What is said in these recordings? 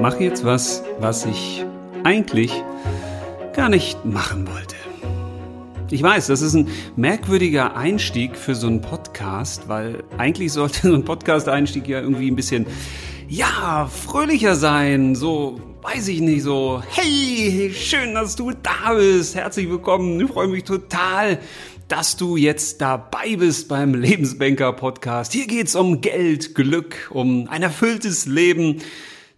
mache jetzt was, was ich eigentlich gar nicht machen wollte. Ich weiß, das ist ein merkwürdiger Einstieg für so einen Podcast, weil eigentlich sollte so ein Podcast-Einstieg ja irgendwie ein bisschen, ja, fröhlicher sein, so, weiß ich nicht, so, hey, schön, dass du da bist, herzlich willkommen, ich freue mich total, dass du jetzt dabei bist beim Lebensbanker Podcast. Hier geht's um Geld, Glück, um ein erfülltes Leben.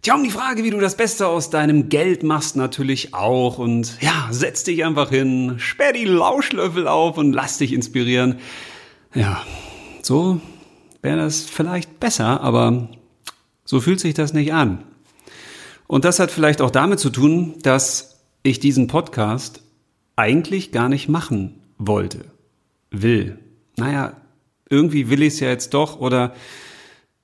Tja, um die Frage, wie du das Beste aus deinem Geld machst, natürlich auch. Und ja, setz dich einfach hin, sperr die Lauschlöffel auf und lass dich inspirieren. Ja, so wäre das vielleicht besser, aber so fühlt sich das nicht an. Und das hat vielleicht auch damit zu tun, dass ich diesen Podcast eigentlich gar nicht machen wollte will. Naja, irgendwie will ich es ja jetzt doch oder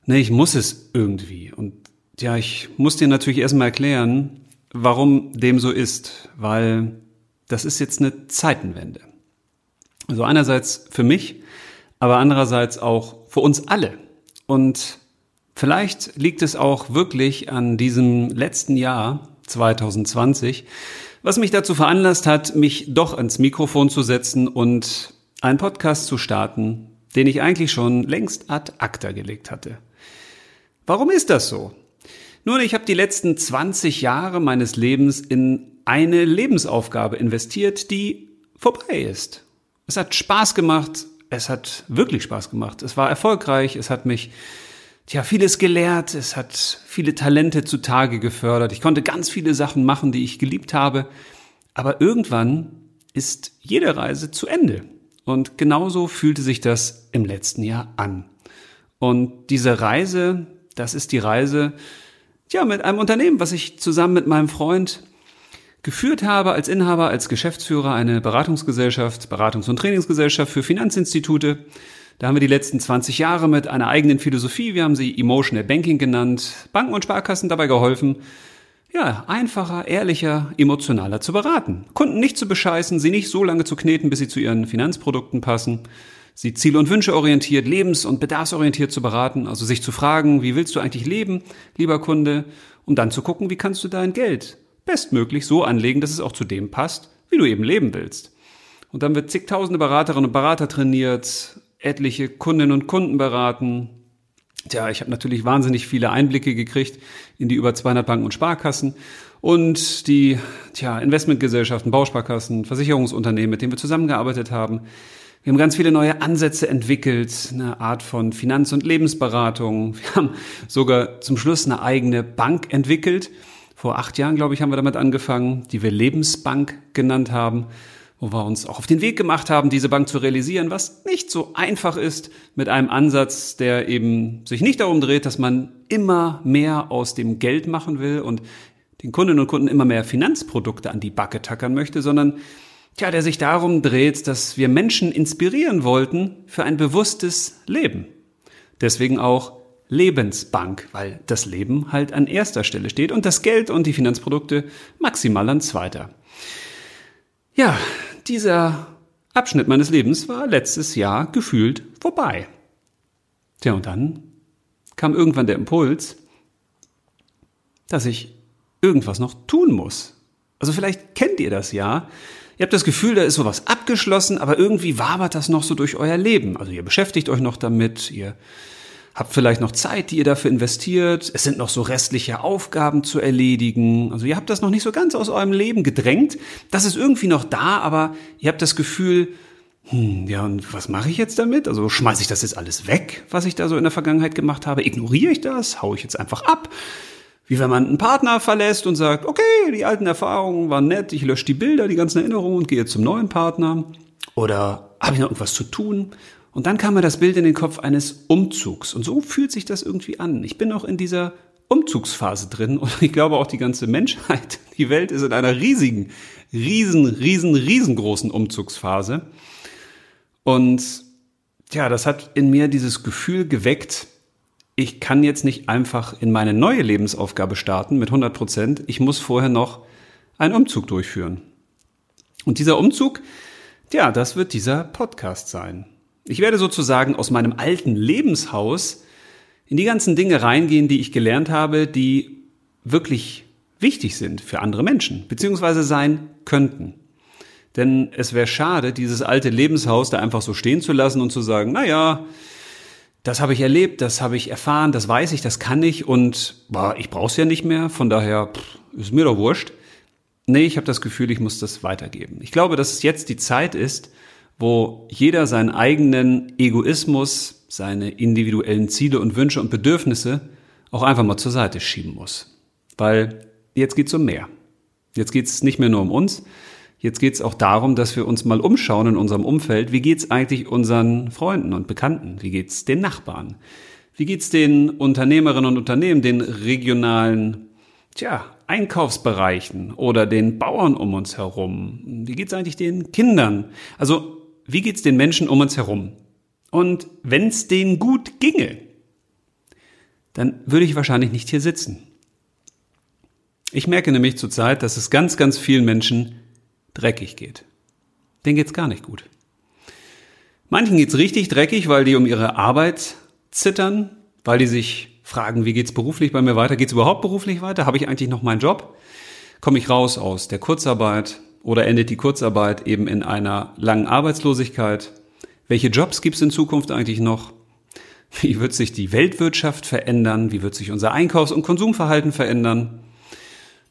nee, ich muss es irgendwie. Und ja, ich muss dir natürlich erstmal erklären, warum dem so ist, weil das ist jetzt eine Zeitenwende. Also einerseits für mich, aber andererseits auch für uns alle. Und vielleicht liegt es auch wirklich an diesem letzten Jahr 2020, was mich dazu veranlasst hat, mich doch ans Mikrofon zu setzen und einen Podcast zu starten, den ich eigentlich schon längst ad acta gelegt hatte. Warum ist das so? Nun, ich habe die letzten 20 Jahre meines Lebens in eine Lebensaufgabe investiert, die vorbei ist. Es hat Spaß gemacht, es hat wirklich Spaß gemacht, es war erfolgreich, es hat mich tja, vieles gelehrt, es hat viele Talente zutage gefördert, ich konnte ganz viele Sachen machen, die ich geliebt habe, aber irgendwann ist jede Reise zu Ende. Und genauso fühlte sich das im letzten Jahr an. Und diese Reise, das ist die Reise, ja, mit einem Unternehmen, was ich zusammen mit meinem Freund geführt habe als Inhaber, als Geschäftsführer eine Beratungsgesellschaft, Beratungs- und Trainingsgesellschaft für Finanzinstitute. Da haben wir die letzten 20 Jahre mit einer eigenen Philosophie, wir haben sie Emotional Banking genannt, Banken und Sparkassen dabei geholfen, ja, einfacher, ehrlicher, emotionaler zu beraten. Kunden nicht zu bescheißen, sie nicht so lange zu kneten, bis sie zu ihren Finanzprodukten passen. Sie ziel- und wünscheorientiert, lebens- und bedarfsorientiert zu beraten, also sich zu fragen, wie willst du eigentlich leben, lieber Kunde, um dann zu gucken, wie kannst du dein Geld bestmöglich so anlegen, dass es auch zu dem passt, wie du eben leben willst. Und dann wird zigtausende Beraterinnen und Berater trainiert, etliche Kundinnen und Kunden beraten, Tja, ich habe natürlich wahnsinnig viele Einblicke gekriegt in die über 200 Banken und Sparkassen und die tja, Investmentgesellschaften, Bausparkassen, Versicherungsunternehmen, mit denen wir zusammengearbeitet haben. Wir haben ganz viele neue Ansätze entwickelt, eine Art von Finanz- und Lebensberatung. Wir haben sogar zum Schluss eine eigene Bank entwickelt. Vor acht Jahren, glaube ich, haben wir damit angefangen, die wir Lebensbank genannt haben wo wir uns auch auf den Weg gemacht haben, diese Bank zu realisieren, was nicht so einfach ist mit einem Ansatz, der eben sich nicht darum dreht, dass man immer mehr aus dem Geld machen will und den Kundinnen und Kunden immer mehr Finanzprodukte an die Backe tackern möchte, sondern tja, der sich darum dreht, dass wir Menschen inspirieren wollten für ein bewusstes Leben. Deswegen auch Lebensbank, weil das Leben halt an erster Stelle steht und das Geld und die Finanzprodukte maximal an zweiter. Ja, dieser Abschnitt meines Lebens war letztes Jahr gefühlt vorbei. Tja, und dann kam irgendwann der Impuls, dass ich irgendwas noch tun muss. Also vielleicht kennt ihr das ja. Ihr habt das Gefühl, da ist sowas abgeschlossen, aber irgendwie wabert das noch so durch euer Leben. Also ihr beschäftigt euch noch damit, ihr habt vielleicht noch Zeit, die ihr dafür investiert. Es sind noch so restliche Aufgaben zu erledigen. Also ihr habt das noch nicht so ganz aus eurem Leben gedrängt. Das ist irgendwie noch da, aber ihr habt das Gefühl, hm, ja, und was mache ich jetzt damit? Also schmeiße ich das jetzt alles weg, was ich da so in der Vergangenheit gemacht habe? Ignoriere ich das? Hau ich jetzt einfach ab? Wie wenn man einen Partner verlässt und sagt, okay, die alten Erfahrungen waren nett, ich lösche die Bilder, die ganzen Erinnerungen und gehe zum neuen Partner. Oder habe ich noch irgendwas zu tun? Und dann kam mir das Bild in den Kopf eines Umzugs. Und so fühlt sich das irgendwie an. Ich bin noch in dieser Umzugsphase drin und ich glaube auch die ganze Menschheit, die Welt ist in einer riesigen, riesen, riesen, riesengroßen Umzugsphase. Und ja, das hat in mir dieses Gefühl geweckt, ich kann jetzt nicht einfach in meine neue Lebensaufgabe starten mit 100 Prozent. Ich muss vorher noch einen Umzug durchführen. Und dieser Umzug, ja, das wird dieser Podcast sein. Ich werde sozusagen aus meinem alten Lebenshaus in die ganzen Dinge reingehen, die ich gelernt habe, die wirklich wichtig sind für andere Menschen, beziehungsweise sein könnten. Denn es wäre schade, dieses alte Lebenshaus da einfach so stehen zu lassen und zu sagen, na ja, das habe ich erlebt, das habe ich erfahren, das weiß ich, das kann ich und boah, ich brauche es ja nicht mehr, von daher pff, ist mir doch wurscht. Nee, ich habe das Gefühl, ich muss das weitergeben. Ich glaube, dass es jetzt die Zeit ist, wo jeder seinen eigenen Egoismus, seine individuellen Ziele und Wünsche und Bedürfnisse auch einfach mal zur Seite schieben muss. Weil jetzt geht's um mehr. Jetzt geht's nicht mehr nur um uns, Jetzt geht es auch darum, dass wir uns mal umschauen in unserem Umfeld. Wie geht's eigentlich unseren Freunden und Bekannten? Wie geht's den Nachbarn? Wie geht's den Unternehmerinnen und Unternehmen, den regionalen, tja, Einkaufsbereichen oder den Bauern um uns herum? Wie geht's eigentlich den Kindern? Also, wie geht's den Menschen um uns herum? Und wenn's denen gut ginge, dann würde ich wahrscheinlich nicht hier sitzen. Ich merke nämlich zurzeit, dass es ganz, ganz vielen Menschen dreckig geht. Denen geht's gar nicht gut. Manchen geht's richtig dreckig, weil die um ihre Arbeit zittern, weil die sich fragen, wie geht's beruflich bei mir weiter? Geht's überhaupt beruflich weiter? Habe ich eigentlich noch meinen Job? Komme ich raus aus der Kurzarbeit oder endet die Kurzarbeit eben in einer langen Arbeitslosigkeit? Welche Jobs gibt's in Zukunft eigentlich noch? Wie wird sich die Weltwirtschaft verändern? Wie wird sich unser Einkaufs- und Konsumverhalten verändern?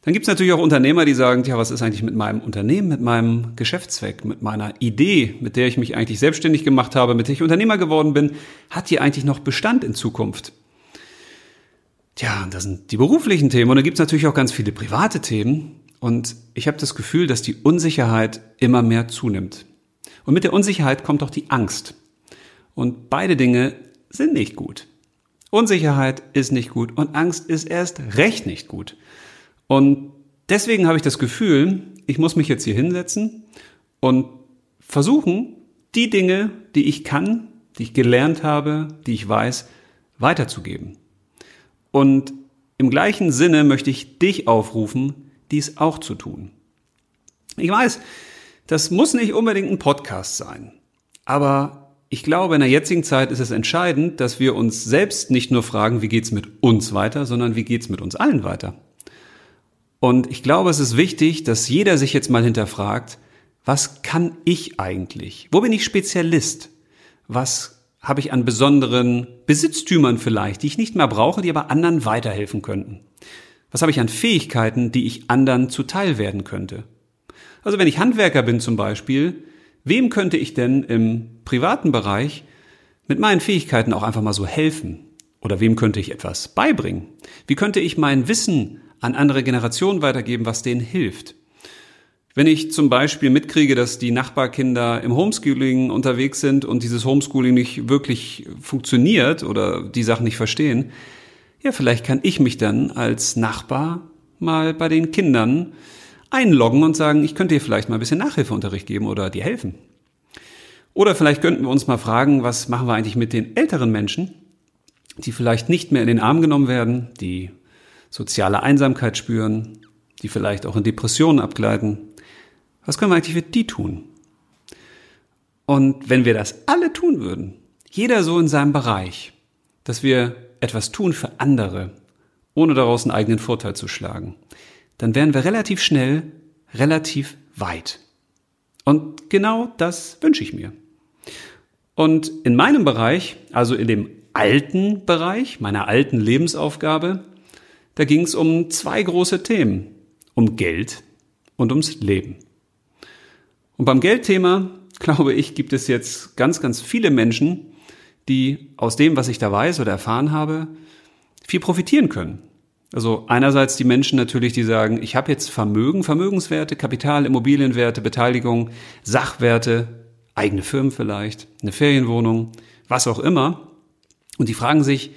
Dann gibt es natürlich auch Unternehmer, die sagen, ja, was ist eigentlich mit meinem Unternehmen, mit meinem Geschäftszweck, mit meiner Idee, mit der ich mich eigentlich selbstständig gemacht habe, mit der ich Unternehmer geworden bin, hat die eigentlich noch Bestand in Zukunft? Tja, das sind die beruflichen Themen und dann gibt es natürlich auch ganz viele private Themen und ich habe das Gefühl, dass die Unsicherheit immer mehr zunimmt. Und mit der Unsicherheit kommt auch die Angst. Und beide Dinge sind nicht gut. Unsicherheit ist nicht gut und Angst ist erst recht nicht gut. Und deswegen habe ich das Gefühl, ich muss mich jetzt hier hinsetzen und versuchen, die Dinge, die ich kann, die ich gelernt habe, die ich weiß, weiterzugeben. Und im gleichen Sinne möchte ich dich aufrufen, dies auch zu tun. Ich weiß, das muss nicht unbedingt ein Podcast sein, aber ich glaube, in der jetzigen Zeit ist es entscheidend, dass wir uns selbst nicht nur fragen, wie geht's mit uns weiter, sondern wie geht's mit uns allen weiter. Und ich glaube, es ist wichtig, dass jeder sich jetzt mal hinterfragt, was kann ich eigentlich? Wo bin ich Spezialist? Was habe ich an besonderen Besitztümern vielleicht, die ich nicht mehr brauche, die aber anderen weiterhelfen könnten? Was habe ich an Fähigkeiten, die ich anderen zuteil werden könnte? Also wenn ich Handwerker bin zum Beispiel, wem könnte ich denn im privaten Bereich mit meinen Fähigkeiten auch einfach mal so helfen? Oder wem könnte ich etwas beibringen? Wie könnte ich mein Wissen an andere Generationen weitergeben, was denen hilft. Wenn ich zum Beispiel mitkriege, dass die Nachbarkinder im Homeschooling unterwegs sind und dieses Homeschooling nicht wirklich funktioniert oder die Sachen nicht verstehen, ja, vielleicht kann ich mich dann als Nachbar mal bei den Kindern einloggen und sagen, ich könnte dir vielleicht mal ein bisschen Nachhilfeunterricht geben oder dir helfen. Oder vielleicht könnten wir uns mal fragen, was machen wir eigentlich mit den älteren Menschen, die vielleicht nicht mehr in den Arm genommen werden, die soziale Einsamkeit spüren, die vielleicht auch in Depressionen abgleiten. Was können wir eigentlich für die tun? Und wenn wir das alle tun würden, jeder so in seinem Bereich, dass wir etwas tun für andere, ohne daraus einen eigenen Vorteil zu schlagen, dann wären wir relativ schnell relativ weit. Und genau das wünsche ich mir. Und in meinem Bereich, also in dem alten Bereich, meiner alten Lebensaufgabe, da ging es um zwei große Themen. Um Geld und ums Leben. Und beim Geldthema, glaube ich, gibt es jetzt ganz, ganz viele Menschen, die aus dem, was ich da weiß oder erfahren habe, viel profitieren können. Also einerseits die Menschen natürlich, die sagen, ich habe jetzt Vermögen, Vermögenswerte, Kapital, Immobilienwerte, Beteiligung, Sachwerte, eigene Firmen vielleicht, eine Ferienwohnung, was auch immer. Und die fragen sich,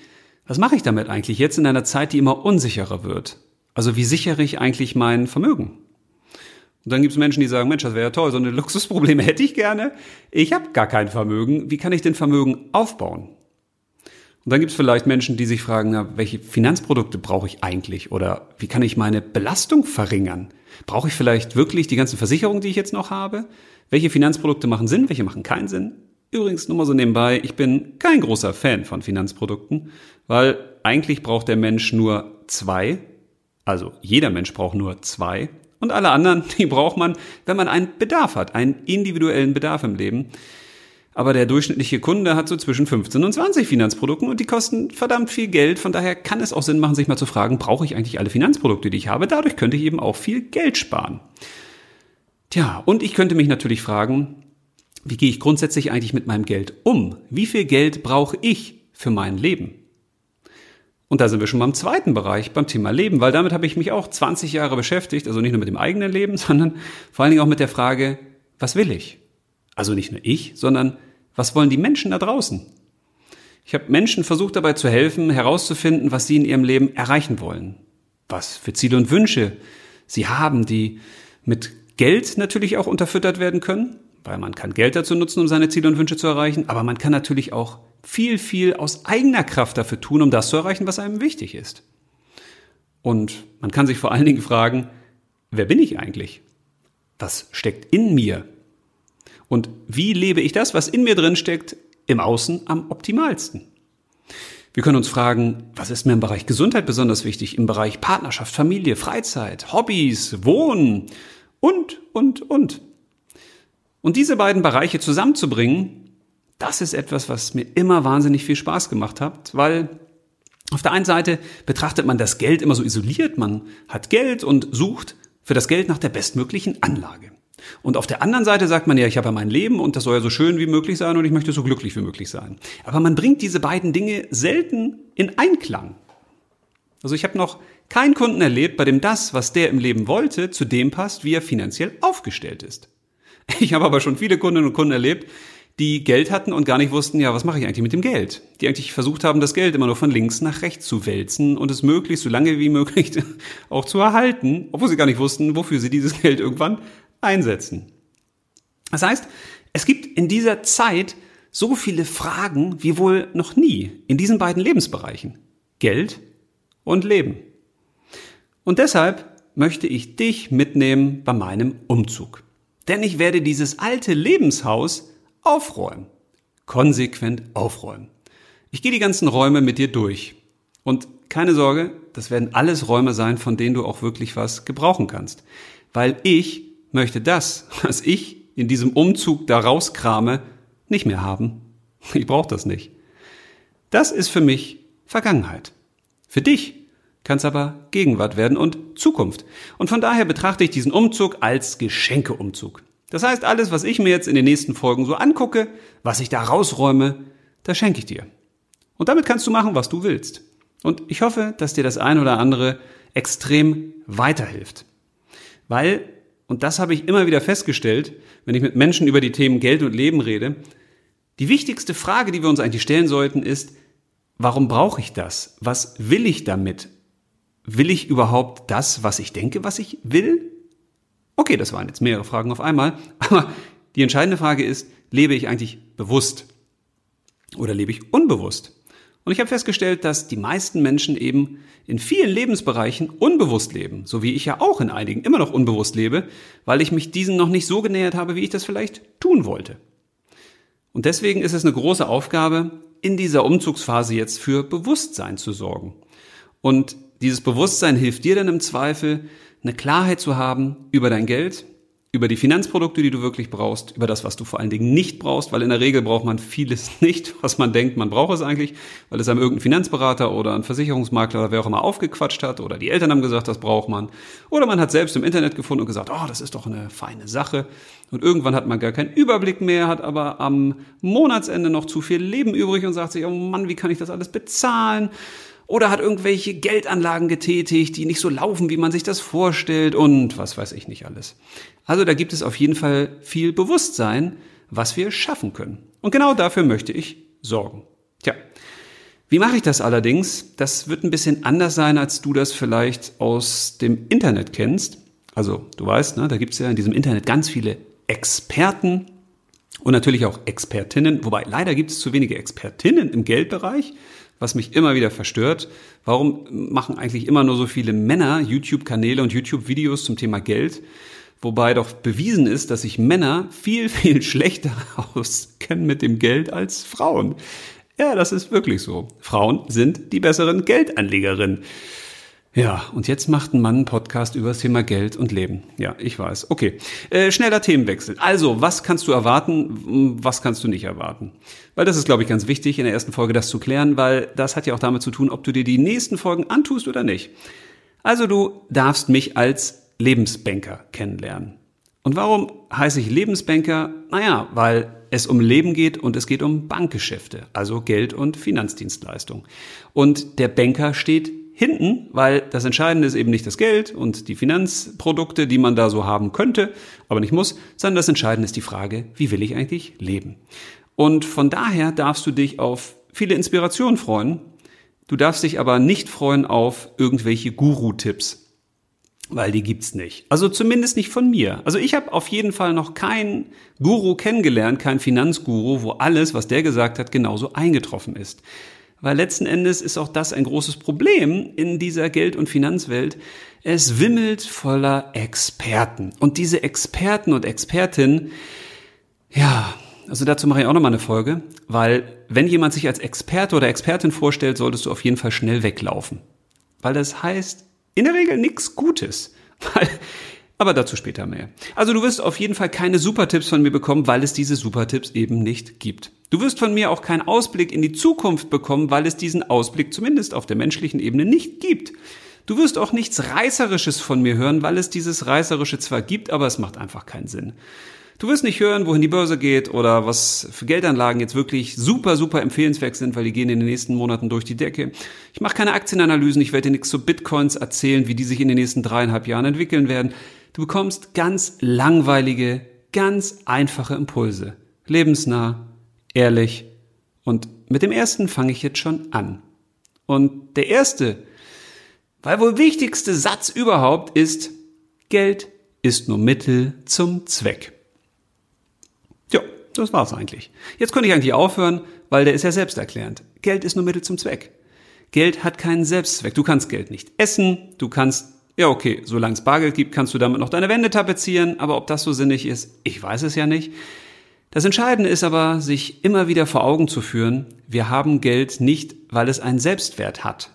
was mache ich damit eigentlich jetzt in einer Zeit, die immer unsicherer wird? Also wie sichere ich eigentlich mein Vermögen? Und dann gibt es Menschen, die sagen, Mensch, das wäre ja toll, so eine Luxusprobleme hätte ich gerne. Ich habe gar kein Vermögen. Wie kann ich denn Vermögen aufbauen? Und dann gibt es vielleicht Menschen, die sich fragen, na, welche Finanzprodukte brauche ich eigentlich? Oder wie kann ich meine Belastung verringern? Brauche ich vielleicht wirklich die ganzen Versicherungen, die ich jetzt noch habe? Welche Finanzprodukte machen Sinn, welche machen keinen Sinn? Übrigens nur mal so nebenbei, ich bin kein großer Fan von Finanzprodukten, weil eigentlich braucht der Mensch nur zwei Also jeder Mensch braucht nur zwei und alle anderen, die braucht man, wenn man einen Bedarf hat, einen individuellen Bedarf im Leben. Aber der durchschnittliche Kunde hat so zwischen 15 und 20 Finanzprodukten und die kosten verdammt viel Geld. Von daher kann es auch Sinn machen, sich mal zu fragen, brauche ich eigentlich alle Finanzprodukte, die ich habe? Dadurch könnte ich eben auch viel Geld sparen. Tja, und ich könnte mich natürlich fragen, wie gehe ich grundsätzlich eigentlich mit meinem Geld um? Wie viel Geld brauche ich für mein Leben? Und da sind wir schon beim zweiten Bereich, beim Thema Leben, weil damit habe ich mich auch 20 Jahre beschäftigt, also nicht nur mit dem eigenen Leben, sondern vor allen Dingen auch mit der Frage, was will ich? Also nicht nur ich, sondern was wollen die Menschen da draußen? Ich habe Menschen versucht dabei zu helfen, herauszufinden, was sie in ihrem Leben erreichen wollen. Was für Ziele und Wünsche sie haben, die mit Geld natürlich auch unterfüttert werden können, weil man kann Geld dazu nutzen, um seine Ziele und Wünsche zu erreichen, aber man kann natürlich auch viel, viel aus eigener Kraft dafür tun, um das zu erreichen, was einem wichtig ist. Und man kann sich vor allen Dingen fragen, wer bin ich eigentlich? Was steckt in mir? Und wie lebe ich das, was in mir drin steckt, im Außen am optimalsten? Wir können uns fragen, was ist mir im Bereich Gesundheit besonders wichtig, im Bereich Partnerschaft, Familie, Freizeit, Hobbys, Wohnen und, und, und. Und diese beiden Bereiche zusammenzubringen, das ist etwas, was mir immer wahnsinnig viel Spaß gemacht hat, weil auf der einen Seite betrachtet man das Geld immer so isoliert, man hat Geld und sucht für das Geld nach der bestmöglichen Anlage. Und auf der anderen Seite sagt man ja, ich habe ja mein Leben und das soll ja so schön wie möglich sein und ich möchte so glücklich wie möglich sein. Aber man bringt diese beiden Dinge selten in Einklang. Also ich habe noch keinen Kunden erlebt, bei dem das, was der im Leben wollte, zu dem passt, wie er finanziell aufgestellt ist. Ich habe aber schon viele Kundinnen und Kunden erlebt, die Geld hatten und gar nicht wussten, ja, was mache ich eigentlich mit dem Geld? Die eigentlich versucht haben, das Geld immer nur von links nach rechts zu wälzen und es möglichst so lange wie möglich auch zu erhalten, obwohl sie gar nicht wussten, wofür sie dieses Geld irgendwann einsetzen. Das heißt, es gibt in dieser Zeit so viele Fragen wie wohl noch nie in diesen beiden Lebensbereichen. Geld und Leben. Und deshalb möchte ich dich mitnehmen bei meinem Umzug. Denn ich werde dieses alte Lebenshaus aufräumen. Konsequent aufräumen. Ich gehe die ganzen Räume mit dir durch. Und keine Sorge, das werden alles Räume sein, von denen du auch wirklich was gebrauchen kannst. Weil ich möchte das, was ich in diesem Umzug da rauskrame, nicht mehr haben. Ich brauche das nicht. Das ist für mich Vergangenheit. Für dich kann es aber Gegenwart werden und Zukunft. Und von daher betrachte ich diesen Umzug als Geschenkeumzug. Das heißt, alles, was ich mir jetzt in den nächsten Folgen so angucke, was ich da rausräume, das schenke ich dir. Und damit kannst du machen, was du willst. Und ich hoffe, dass dir das ein oder andere extrem weiterhilft. Weil und das habe ich immer wieder festgestellt, wenn ich mit Menschen über die Themen Geld und Leben rede, die wichtigste Frage, die wir uns eigentlich stellen sollten, ist, warum brauche ich das? Was will ich damit? Will ich überhaupt das, was ich denke, was ich will? Okay, das waren jetzt mehrere Fragen auf einmal, aber die entscheidende Frage ist, lebe ich eigentlich bewusst oder lebe ich unbewusst? Und ich habe festgestellt, dass die meisten Menschen eben in vielen Lebensbereichen unbewusst leben, so wie ich ja auch in einigen immer noch unbewusst lebe, weil ich mich diesen noch nicht so genähert habe, wie ich das vielleicht tun wollte. Und deswegen ist es eine große Aufgabe, in dieser Umzugsphase jetzt für Bewusstsein zu sorgen. Und dieses Bewusstsein hilft dir dann im Zweifel, eine Klarheit zu haben über dein Geld, über die Finanzprodukte, die du wirklich brauchst, über das, was du vor allen Dingen nicht brauchst, weil in der Regel braucht man vieles nicht, was man denkt, man braucht es eigentlich, weil es einem irgendein Finanzberater oder ein Versicherungsmakler oder wer auch immer aufgequatscht hat oder die Eltern haben gesagt, das braucht man. Oder man hat selbst im Internet gefunden und gesagt, oh, das ist doch eine feine Sache. Und irgendwann hat man gar keinen Überblick mehr, hat aber am Monatsende noch zu viel Leben übrig und sagt sich, oh Mann, wie kann ich das alles bezahlen? Oder hat irgendwelche Geldanlagen getätigt, die nicht so laufen, wie man sich das vorstellt und was weiß ich nicht alles. Also da gibt es auf jeden Fall viel Bewusstsein, was wir schaffen können. Und genau dafür möchte ich sorgen. Tja, wie mache ich das allerdings? Das wird ein bisschen anders sein, als du das vielleicht aus dem Internet kennst. Also du weißt, ne, da gibt es ja in diesem Internet ganz viele Experten und natürlich auch Expertinnen, wobei leider gibt es zu wenige Expertinnen im Geldbereich was mich immer wieder verstört. Warum machen eigentlich immer nur so viele Männer YouTube-Kanäle und YouTube-Videos zum Thema Geld? Wobei doch bewiesen ist, dass sich Männer viel, viel schlechter auskennen mit dem Geld als Frauen. Ja, das ist wirklich so. Frauen sind die besseren Geldanlegerinnen. Ja, und jetzt macht ein Mann einen Podcast über das Thema Geld und Leben. Ja, ich weiß. Okay. Äh, schneller Themenwechsel. Also, was kannst du erwarten, was kannst du nicht erwarten? Weil das ist, glaube ich, ganz wichtig, in der ersten Folge das zu klären, weil das hat ja auch damit zu tun, ob du dir die nächsten Folgen antust oder nicht. Also, du darfst mich als Lebensbanker kennenlernen. Und warum heiße ich Lebensbanker? Naja, weil es um Leben geht und es geht um Bankgeschäfte, also Geld- und Finanzdienstleistung. Und der Banker steht hinten, weil das Entscheidende ist eben nicht das Geld und die Finanzprodukte, die man da so haben könnte, aber nicht muss, sondern das Entscheidende ist die Frage, wie will ich eigentlich leben? Und von daher darfst du dich auf viele Inspirationen freuen. Du darfst dich aber nicht freuen auf irgendwelche Guru-Tipps weil die gibt's nicht. Also zumindest nicht von mir. Also ich habe auf jeden Fall noch keinen Guru kennengelernt, keinen Finanzguru, wo alles, was der gesagt hat, genauso eingetroffen ist. Weil letzten Endes ist auch das ein großes Problem in dieser Geld- und Finanzwelt. Es wimmelt voller Experten. Und diese Experten und Expertinnen, ja, also dazu mache ich auch nochmal eine Folge, weil wenn jemand sich als Experte oder Expertin vorstellt, solltest du auf jeden Fall schnell weglaufen. Weil das heißt in der Regel nichts Gutes. Weil aber dazu später mehr. Also du wirst auf jeden Fall keine Supertipps von mir bekommen, weil es diese Supertipps eben nicht gibt. Du wirst von mir auch keinen Ausblick in die Zukunft bekommen, weil es diesen Ausblick zumindest auf der menschlichen Ebene nicht gibt. Du wirst auch nichts Reißerisches von mir hören, weil es dieses Reißerische zwar gibt, aber es macht einfach keinen Sinn. Du wirst nicht hören, wohin die Börse geht oder was für Geldanlagen jetzt wirklich super, super empfehlenswert sind, weil die gehen in den nächsten Monaten durch die Decke. Ich mache keine Aktienanalysen, ich werde dir nichts zu Bitcoins erzählen, wie die sich in den nächsten dreieinhalb Jahren entwickeln werden. Du bekommst ganz langweilige, ganz einfache Impulse. Lebensnah, ehrlich. Und mit dem ersten fange ich jetzt schon an. Und der erste, weil wohl wichtigste Satz überhaupt ist, Geld ist nur Mittel zum Zweck. Ja, das war's eigentlich. Jetzt könnte ich eigentlich aufhören, weil der ist ja selbsterklärend. Geld ist nur Mittel zum Zweck. Geld hat keinen Selbstzweck. Du kannst Geld nicht essen, du kannst ja, okay, solange es Bargeld gibt, kannst du damit noch deine Wände tapezieren, aber ob das so sinnig ist, ich weiß es ja nicht. Das Entscheidende ist aber, sich immer wieder vor Augen zu führen, wir haben Geld nicht, weil es einen Selbstwert hat.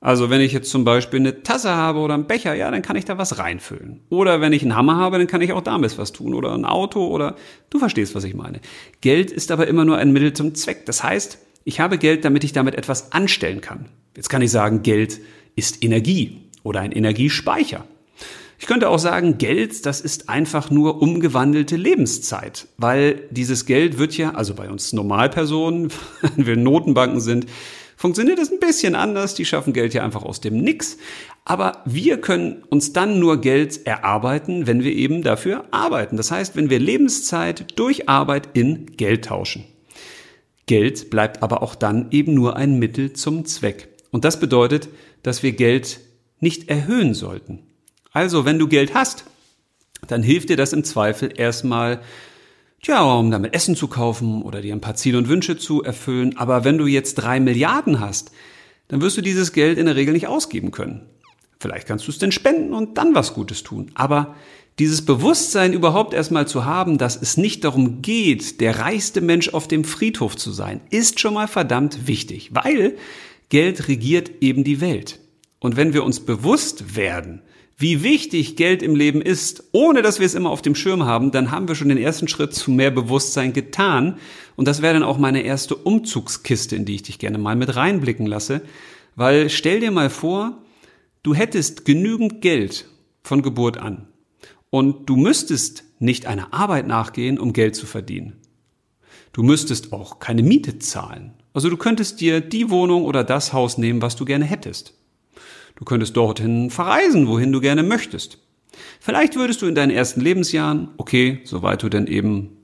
Also wenn ich jetzt zum Beispiel eine Tasse habe oder einen Becher, ja, dann kann ich da was reinfüllen. Oder wenn ich einen Hammer habe, dann kann ich auch damit was tun. Oder ein Auto oder du verstehst, was ich meine. Geld ist aber immer nur ein Mittel zum Zweck. Das heißt, ich habe Geld, damit ich damit etwas anstellen kann. Jetzt kann ich sagen, Geld ist Energie oder ein Energiespeicher. Ich könnte auch sagen, Geld, das ist einfach nur umgewandelte Lebenszeit, weil dieses Geld wird ja, also bei uns Normalpersonen, wenn wir Notenbanken sind, funktioniert es ein bisschen anders. Die schaffen Geld ja einfach aus dem Nix. Aber wir können uns dann nur Geld erarbeiten, wenn wir eben dafür arbeiten. Das heißt, wenn wir Lebenszeit durch Arbeit in Geld tauschen. Geld bleibt aber auch dann eben nur ein Mittel zum Zweck. Und das bedeutet, dass wir Geld nicht erhöhen sollten. Also, wenn du Geld hast, dann hilft dir das im Zweifel erstmal, tja, um damit Essen zu kaufen oder dir ein paar Ziele und Wünsche zu erfüllen. Aber wenn du jetzt drei Milliarden hast, dann wirst du dieses Geld in der Regel nicht ausgeben können. Vielleicht kannst du es denn spenden und dann was Gutes tun. Aber dieses Bewusstsein überhaupt erstmal zu haben, dass es nicht darum geht, der reichste Mensch auf dem Friedhof zu sein, ist schon mal verdammt wichtig, weil Geld regiert eben die Welt. Und wenn wir uns bewusst werden, wie wichtig Geld im Leben ist, ohne dass wir es immer auf dem Schirm haben, dann haben wir schon den ersten Schritt zu mehr Bewusstsein getan. Und das wäre dann auch meine erste Umzugskiste, in die ich dich gerne mal mit reinblicken lasse. Weil stell dir mal vor, du hättest genügend Geld von Geburt an. Und du müsstest nicht einer Arbeit nachgehen, um Geld zu verdienen. Du müsstest auch keine Miete zahlen. Also du könntest dir die Wohnung oder das Haus nehmen, was du gerne hättest. Du könntest dorthin verreisen, wohin du gerne möchtest. Vielleicht würdest du in deinen ersten Lebensjahren, okay, soweit du denn eben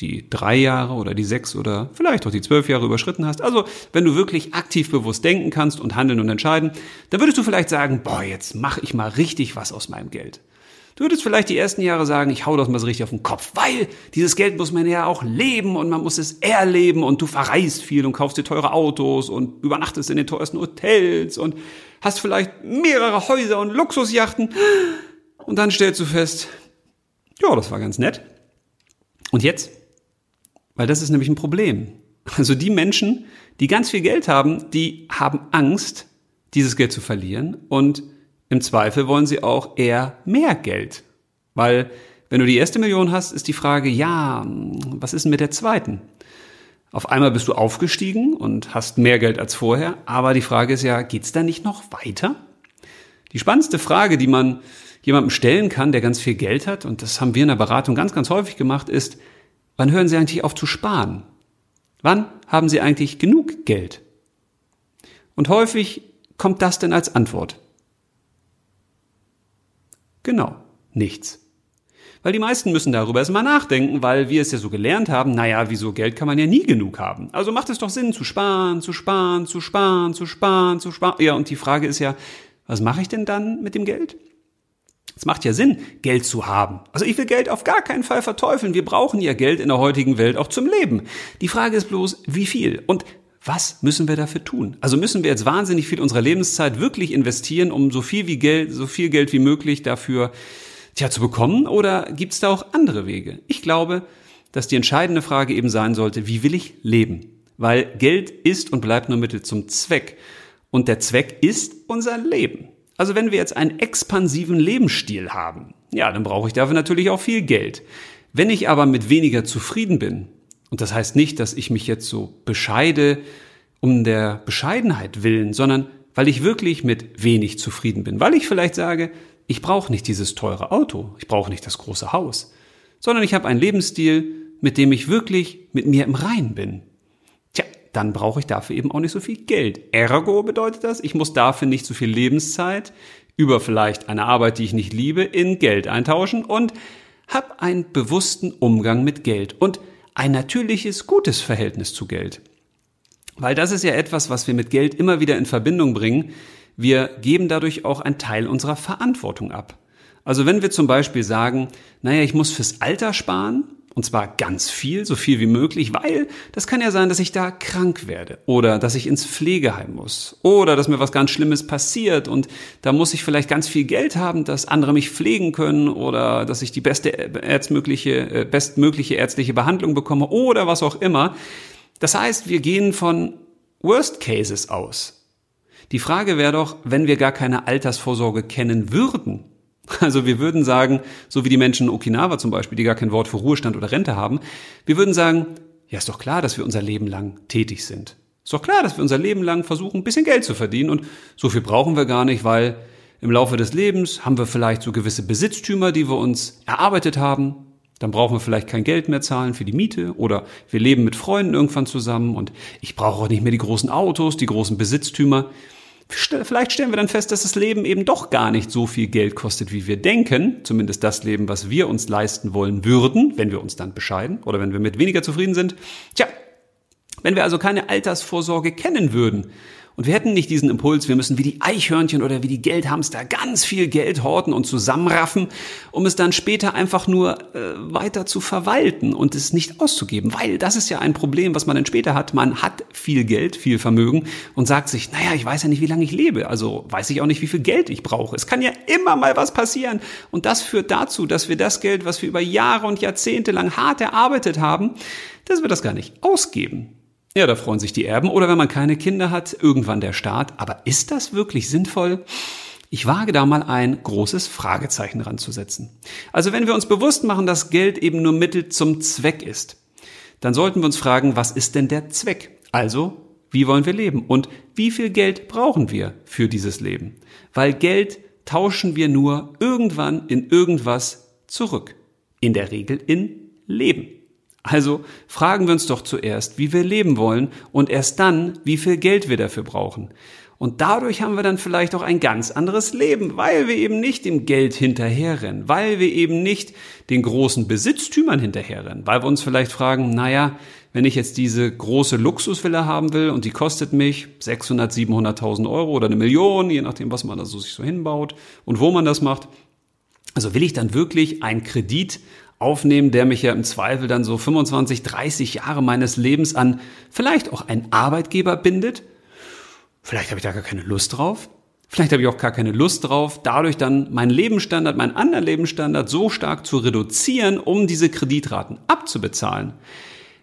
die drei Jahre oder die sechs oder vielleicht auch die zwölf Jahre überschritten hast, also wenn du wirklich aktiv bewusst denken kannst und handeln und entscheiden, dann würdest du vielleicht sagen, boah, jetzt mache ich mal richtig was aus meinem Geld. Du würdest vielleicht die ersten Jahre sagen, ich hau das mal so richtig auf den Kopf, weil dieses Geld muss man ja auch leben und man muss es erleben und du verreist viel und kaufst dir teure Autos und übernachtest in den teuersten Hotels und hast vielleicht mehrere Häuser und Luxusjachten und dann stellst du fest, ja, das war ganz nett. Und jetzt? Weil das ist nämlich ein Problem. Also die Menschen, die ganz viel Geld haben, die haben Angst, dieses Geld zu verlieren und im Zweifel wollen sie auch eher mehr Geld. Weil wenn du die erste Million hast, ist die Frage, ja, was ist denn mit der zweiten? Auf einmal bist du aufgestiegen und hast mehr Geld als vorher, aber die Frage ist ja, geht's da nicht noch weiter? Die spannendste Frage, die man jemandem stellen kann, der ganz viel Geld hat, und das haben wir in der Beratung ganz, ganz häufig gemacht, ist, wann hören Sie eigentlich auf zu sparen? Wann haben Sie eigentlich genug Geld? Und häufig kommt das denn als Antwort. Genau, nichts. Weil die meisten müssen darüber erstmal nachdenken, weil wir es ja so gelernt haben, naja, wieso Geld kann man ja nie genug haben. Also macht es doch Sinn, zu sparen, zu sparen, zu sparen, zu sparen, zu sparen. Ja, und die Frage ist ja, was mache ich denn dann mit dem Geld? Es macht ja Sinn, Geld zu haben. Also ich will Geld auf gar keinen Fall verteufeln. Wir brauchen ja Geld in der heutigen Welt auch zum Leben. Die Frage ist bloß, wie viel? Und was müssen wir dafür tun? Also müssen wir jetzt wahnsinnig viel unserer Lebenszeit wirklich investieren, um so viel wie Geld, so viel Geld wie möglich dafür tja, zu bekommen? Oder gibt es da auch andere Wege? Ich glaube, dass die entscheidende Frage eben sein sollte, wie will ich leben? Weil Geld ist und bleibt nur Mittel zum Zweck. Und der Zweck ist unser Leben. Also wenn wir jetzt einen expansiven Lebensstil haben, ja, dann brauche ich dafür natürlich auch viel Geld. Wenn ich aber mit weniger zufrieden bin, und das heißt nicht, dass ich mich jetzt so bescheide um der Bescheidenheit willen, sondern weil ich wirklich mit wenig zufrieden bin, weil ich vielleicht sage, ich brauche nicht dieses teure Auto, ich brauche nicht das große Haus, sondern ich habe einen Lebensstil, mit dem ich wirklich mit mir im Reinen bin. Tja, dann brauche ich dafür eben auch nicht so viel Geld. Ergo bedeutet das, ich muss dafür nicht so viel Lebenszeit über vielleicht eine Arbeit, die ich nicht liebe, in Geld eintauschen und habe einen bewussten Umgang mit Geld und ein natürliches, gutes Verhältnis zu Geld. Weil das ist ja etwas, was wir mit Geld immer wieder in Verbindung bringen. Wir geben dadurch auch einen Teil unserer Verantwortung ab. Also wenn wir zum Beispiel sagen, naja, ich muss fürs Alter sparen, und zwar ganz viel, so viel wie möglich, weil das kann ja sein, dass ich da krank werde oder dass ich ins Pflegeheim muss oder dass mir was ganz Schlimmes passiert und da muss ich vielleicht ganz viel Geld haben, dass andere mich pflegen können oder dass ich die beste ärztmögliche, äh, bestmögliche ärztliche Behandlung bekomme oder was auch immer. Das heißt, wir gehen von Worst Cases aus. Die Frage wäre doch, wenn wir gar keine Altersvorsorge kennen würden, also wir würden sagen, so wie die Menschen in Okinawa zum Beispiel, die gar kein Wort für Ruhestand oder Rente haben, wir würden sagen, ja, ist doch klar, dass wir unser Leben lang tätig sind. Ist doch klar, dass wir unser Leben lang versuchen, ein bisschen Geld zu verdienen und so viel brauchen wir gar nicht, weil im Laufe des Lebens haben wir vielleicht so gewisse Besitztümer, die wir uns erarbeitet haben. Dann brauchen wir vielleicht kein Geld mehr zahlen für die Miete oder wir leben mit Freunden irgendwann zusammen und ich brauche auch nicht mehr die großen Autos, die großen Besitztümer. Vielleicht stellen wir dann fest, dass das Leben eben doch gar nicht so viel Geld kostet, wie wir denken. Zumindest das Leben, was wir uns leisten wollen würden, wenn wir uns dann bescheiden oder wenn wir mit weniger zufrieden sind. Tja, wenn wir also keine Altersvorsorge kennen würden und wir hätten nicht diesen Impuls, wir müssen wie die Eichhörnchen oder wie die Geldhamster ganz viel Geld horten und zusammenraffen, um es dann später einfach nur äh, weiter zu verwalten und es nicht auszugeben. Weil das ist ja ein Problem, was man dann später hat. Man hat viel Geld, viel Vermögen und sagt sich, naja, ich weiß ja nicht, wie lange ich lebe. Also weiß ich auch nicht, wie viel Geld ich brauche. Es kann ja immer mal was passieren. Und das führt dazu, dass wir das Geld, was wir über Jahre und Jahrzehnte lang hart erarbeitet haben, dass wir das gar nicht ausgeben. Ja, da freuen sich die Erben oder wenn man keine Kinder hat, irgendwann der Staat. Aber ist das wirklich sinnvoll? Ich wage da mal ein großes Fragezeichen ranzusetzen. Also wenn wir uns bewusst machen, dass Geld eben nur Mittel zum Zweck ist, dann sollten wir uns fragen, was ist denn der Zweck? Also, wie wollen wir leben? Und wie viel Geld brauchen wir für dieses Leben? Weil Geld tauschen wir nur irgendwann in irgendwas zurück. In der Regel in Leben. Also fragen wir uns doch zuerst, wie wir leben wollen und erst dann, wie viel Geld wir dafür brauchen. Und dadurch haben wir dann vielleicht auch ein ganz anderes Leben, weil wir eben nicht dem Geld hinterherrennen, weil wir eben nicht den großen Besitztümern hinterherrennen, weil wir uns vielleicht fragen, naja, wenn ich jetzt diese große Luxusvilla haben will und die kostet mich 600, 700.000 Euro oder eine Million, je nachdem, was man da so sich so hinbaut und wo man das macht, also will ich dann wirklich einen Kredit aufnehmen, der mich ja im Zweifel dann so 25, 30 Jahre meines Lebens an vielleicht auch einen Arbeitgeber bindet. Vielleicht habe ich da gar keine Lust drauf. Vielleicht habe ich auch gar keine Lust drauf, dadurch dann meinen Lebensstandard, meinen anderen Lebensstandard so stark zu reduzieren, um diese Kreditraten abzubezahlen.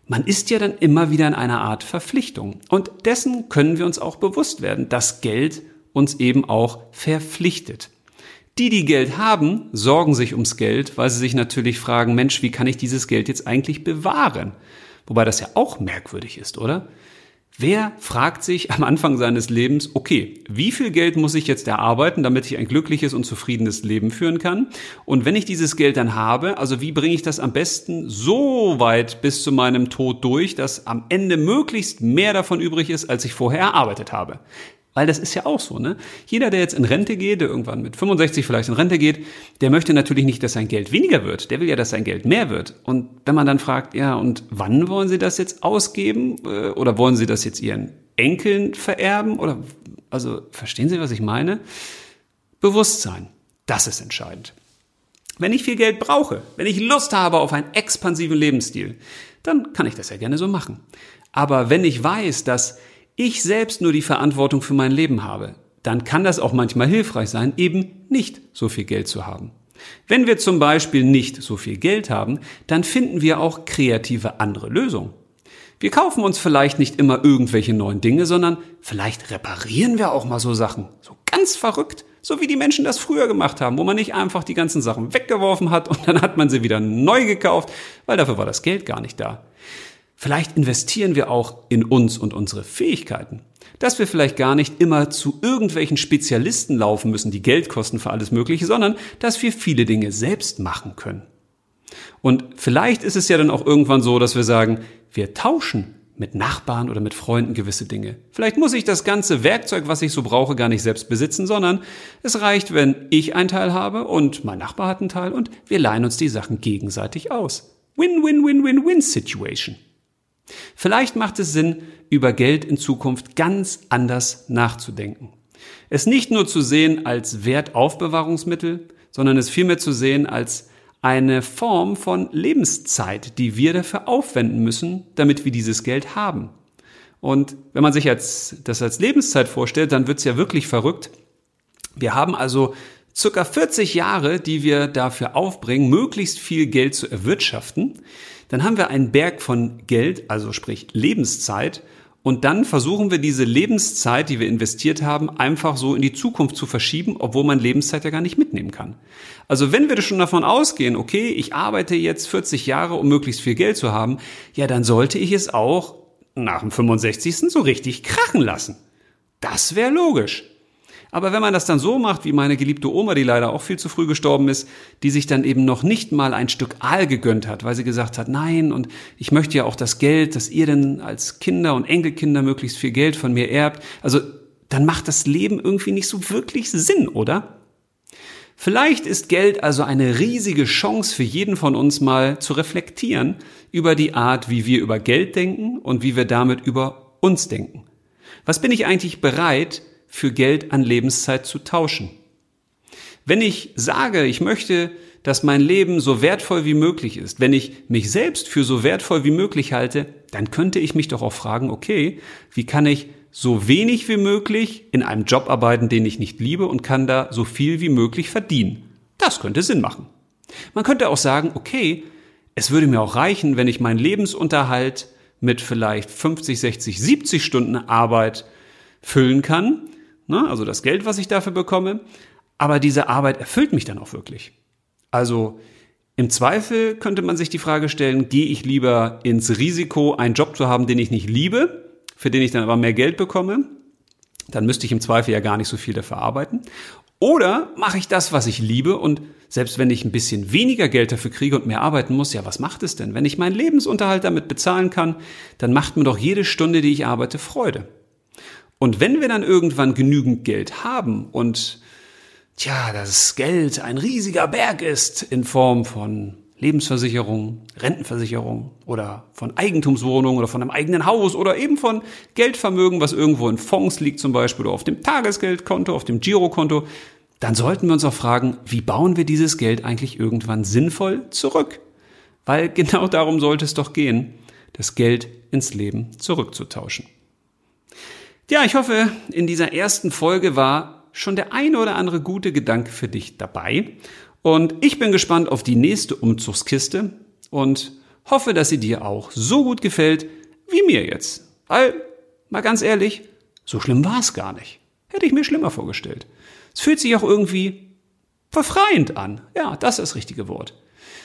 Man ist ja dann immer wieder in einer Art Verpflichtung. Und dessen können wir uns auch bewusst werden, dass Geld uns eben auch verpflichtet. Die, die Geld haben, sorgen sich ums Geld, weil sie sich natürlich fragen, Mensch, wie kann ich dieses Geld jetzt eigentlich bewahren? Wobei das ja auch merkwürdig ist, oder? Wer fragt sich am Anfang seines Lebens, okay, wie viel Geld muss ich jetzt erarbeiten, damit ich ein glückliches und zufriedenes Leben führen kann? Und wenn ich dieses Geld dann habe, also wie bringe ich das am besten so weit bis zu meinem Tod durch, dass am Ende möglichst mehr davon übrig ist, als ich vorher erarbeitet habe? Weil das ist ja auch so, ne? Jeder, der jetzt in Rente geht, der irgendwann mit 65 vielleicht in Rente geht, der möchte natürlich nicht, dass sein Geld weniger wird. Der will ja, dass sein Geld mehr wird. Und wenn man dann fragt, ja, und wann wollen Sie das jetzt ausgeben? Äh, oder wollen Sie das jetzt Ihren Enkeln vererben? Oder, also, verstehen Sie, was ich meine? Bewusstsein. Das ist entscheidend. Wenn ich viel Geld brauche, wenn ich Lust habe auf einen expansiven Lebensstil, dann kann ich das ja gerne so machen. Aber wenn ich weiß, dass ich selbst nur die Verantwortung für mein Leben habe, dann kann das auch manchmal hilfreich sein, eben nicht so viel Geld zu haben. Wenn wir zum Beispiel nicht so viel Geld haben, dann finden wir auch kreative andere Lösungen. Wir kaufen uns vielleicht nicht immer irgendwelche neuen Dinge, sondern vielleicht reparieren wir auch mal so Sachen. So ganz verrückt, so wie die Menschen das früher gemacht haben, wo man nicht einfach die ganzen Sachen weggeworfen hat und dann hat man sie wieder neu gekauft, weil dafür war das Geld gar nicht da. Vielleicht investieren wir auch in uns und unsere Fähigkeiten. Dass wir vielleicht gar nicht immer zu irgendwelchen Spezialisten laufen müssen, die Geld kosten für alles Mögliche, sondern dass wir viele Dinge selbst machen können. Und vielleicht ist es ja dann auch irgendwann so, dass wir sagen, wir tauschen mit Nachbarn oder mit Freunden gewisse Dinge. Vielleicht muss ich das ganze Werkzeug, was ich so brauche, gar nicht selbst besitzen, sondern es reicht, wenn ich einen Teil habe und mein Nachbar hat einen Teil und wir leihen uns die Sachen gegenseitig aus. Win-win-win-win-win-Situation. Vielleicht macht es Sinn, über Geld in Zukunft ganz anders nachzudenken. Es nicht nur zu sehen als Wertaufbewahrungsmittel, sondern es vielmehr zu sehen als eine Form von Lebenszeit, die wir dafür aufwenden müssen, damit wir dieses Geld haben. Und wenn man sich als, das als Lebenszeit vorstellt, dann wird's ja wirklich verrückt. Wir haben also circa 40 Jahre, die wir dafür aufbringen, möglichst viel Geld zu erwirtschaften dann haben wir einen Berg von Geld, also sprich Lebenszeit, und dann versuchen wir diese Lebenszeit, die wir investiert haben, einfach so in die Zukunft zu verschieben, obwohl man Lebenszeit ja gar nicht mitnehmen kann. Also wenn wir schon davon ausgehen, okay, ich arbeite jetzt 40 Jahre, um möglichst viel Geld zu haben, ja, dann sollte ich es auch nach dem 65. so richtig krachen lassen. Das wäre logisch. Aber wenn man das dann so macht, wie meine geliebte Oma, die leider auch viel zu früh gestorben ist, die sich dann eben noch nicht mal ein Stück Aal gegönnt hat, weil sie gesagt hat, nein, und ich möchte ja auch das Geld, dass ihr denn als Kinder und Enkelkinder möglichst viel Geld von mir erbt. Also dann macht das Leben irgendwie nicht so wirklich Sinn, oder? Vielleicht ist Geld also eine riesige Chance für jeden von uns mal zu reflektieren über die Art, wie wir über Geld denken und wie wir damit über uns denken. Was bin ich eigentlich bereit, für Geld an Lebenszeit zu tauschen. Wenn ich sage, ich möchte, dass mein Leben so wertvoll wie möglich ist, wenn ich mich selbst für so wertvoll wie möglich halte, dann könnte ich mich doch auch fragen, okay, wie kann ich so wenig wie möglich in einem Job arbeiten, den ich nicht liebe und kann da so viel wie möglich verdienen? Das könnte Sinn machen. Man könnte auch sagen, okay, es würde mir auch reichen, wenn ich meinen Lebensunterhalt mit vielleicht 50, 60, 70 Stunden Arbeit füllen kann ne? also das Geld, was ich dafür bekomme, aber diese Arbeit erfüllt mich dann auch wirklich. Also im Zweifel könnte man sich die Frage stellen, gehe ich lieber ins Risiko, einen Job zu haben, den ich nicht liebe, für den ich dann aber mehr Geld bekomme, dann müsste ich im Zweifel ja gar nicht so viel dafür arbeiten. Oder mache ich das, was ich liebe und selbst wenn ich ein bisschen weniger Geld dafür kriege und mehr arbeiten muss, ja, was macht es denn? Wenn ich meinen Lebensunterhalt damit bezahlen kann, dann macht mir doch jede Stunde, die ich arbeite, Freude. Und wenn wir dann irgendwann genügend Geld haben und tja, das Geld ein riesiger Berg ist in Form von Lebensversicherung, Rentenversicherung oder von Eigentumswohnung oder von einem eigenen Haus oder eben von Geldvermögen, was irgendwo in Fonds liegt zum Beispiel oder auf dem Tagesgeldkonto, auf dem Girokonto, dann sollten wir uns auch fragen, wie bauen wir dieses Geld eigentlich irgendwann sinnvoll zurück? Weil genau darum sollte es doch gehen, das Geld ins Leben zurückzutauschen. Ja, ich hoffe, in dieser ersten Folge war schon der eine oder andere gute Gedanke für dich dabei. Und ich bin gespannt auf die nächste Umzugskiste und hoffe, dass sie dir auch so gut gefällt wie mir jetzt. Weil, mal ganz ehrlich, so schlimm war es gar nicht. Hätte ich mir schlimmer vorgestellt. Es fühlt sich auch irgendwie verfreiend an. Ja, das ist das richtige Wort.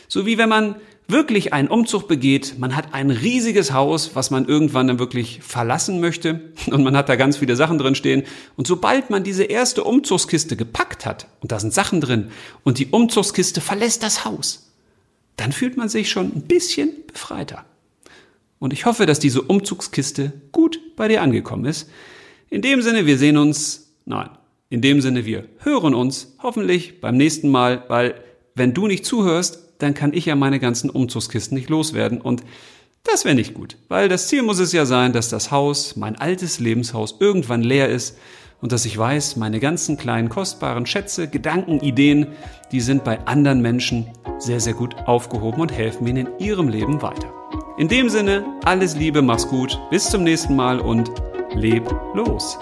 So wie wenn man wirklich einen Umzug begeht, man hat ein riesiges Haus, was man irgendwann dann wirklich verlassen möchte und man hat da ganz viele Sachen drin stehen und sobald man diese erste Umzugskiste gepackt hat und da sind Sachen drin und die Umzugskiste verlässt das Haus, dann fühlt man sich schon ein bisschen befreiter. Und ich hoffe, dass diese Umzugskiste gut bei dir angekommen ist. In dem Sinne, wir sehen uns, nein, in dem Sinne, wir hören uns hoffentlich beim nächsten Mal, weil wenn du nicht zuhörst, dann kann ich ja meine ganzen Umzugskisten nicht loswerden und das wäre nicht gut, weil das Ziel muss es ja sein, dass das Haus, mein altes Lebenshaus, irgendwann leer ist und dass ich weiß, meine ganzen kleinen kostbaren Schätze, Gedanken, Ideen, die sind bei anderen Menschen sehr, sehr gut aufgehoben und helfen ihnen in ihrem Leben weiter. In dem Sinne, alles Liebe, mach's gut, bis zum nächsten Mal und leb los.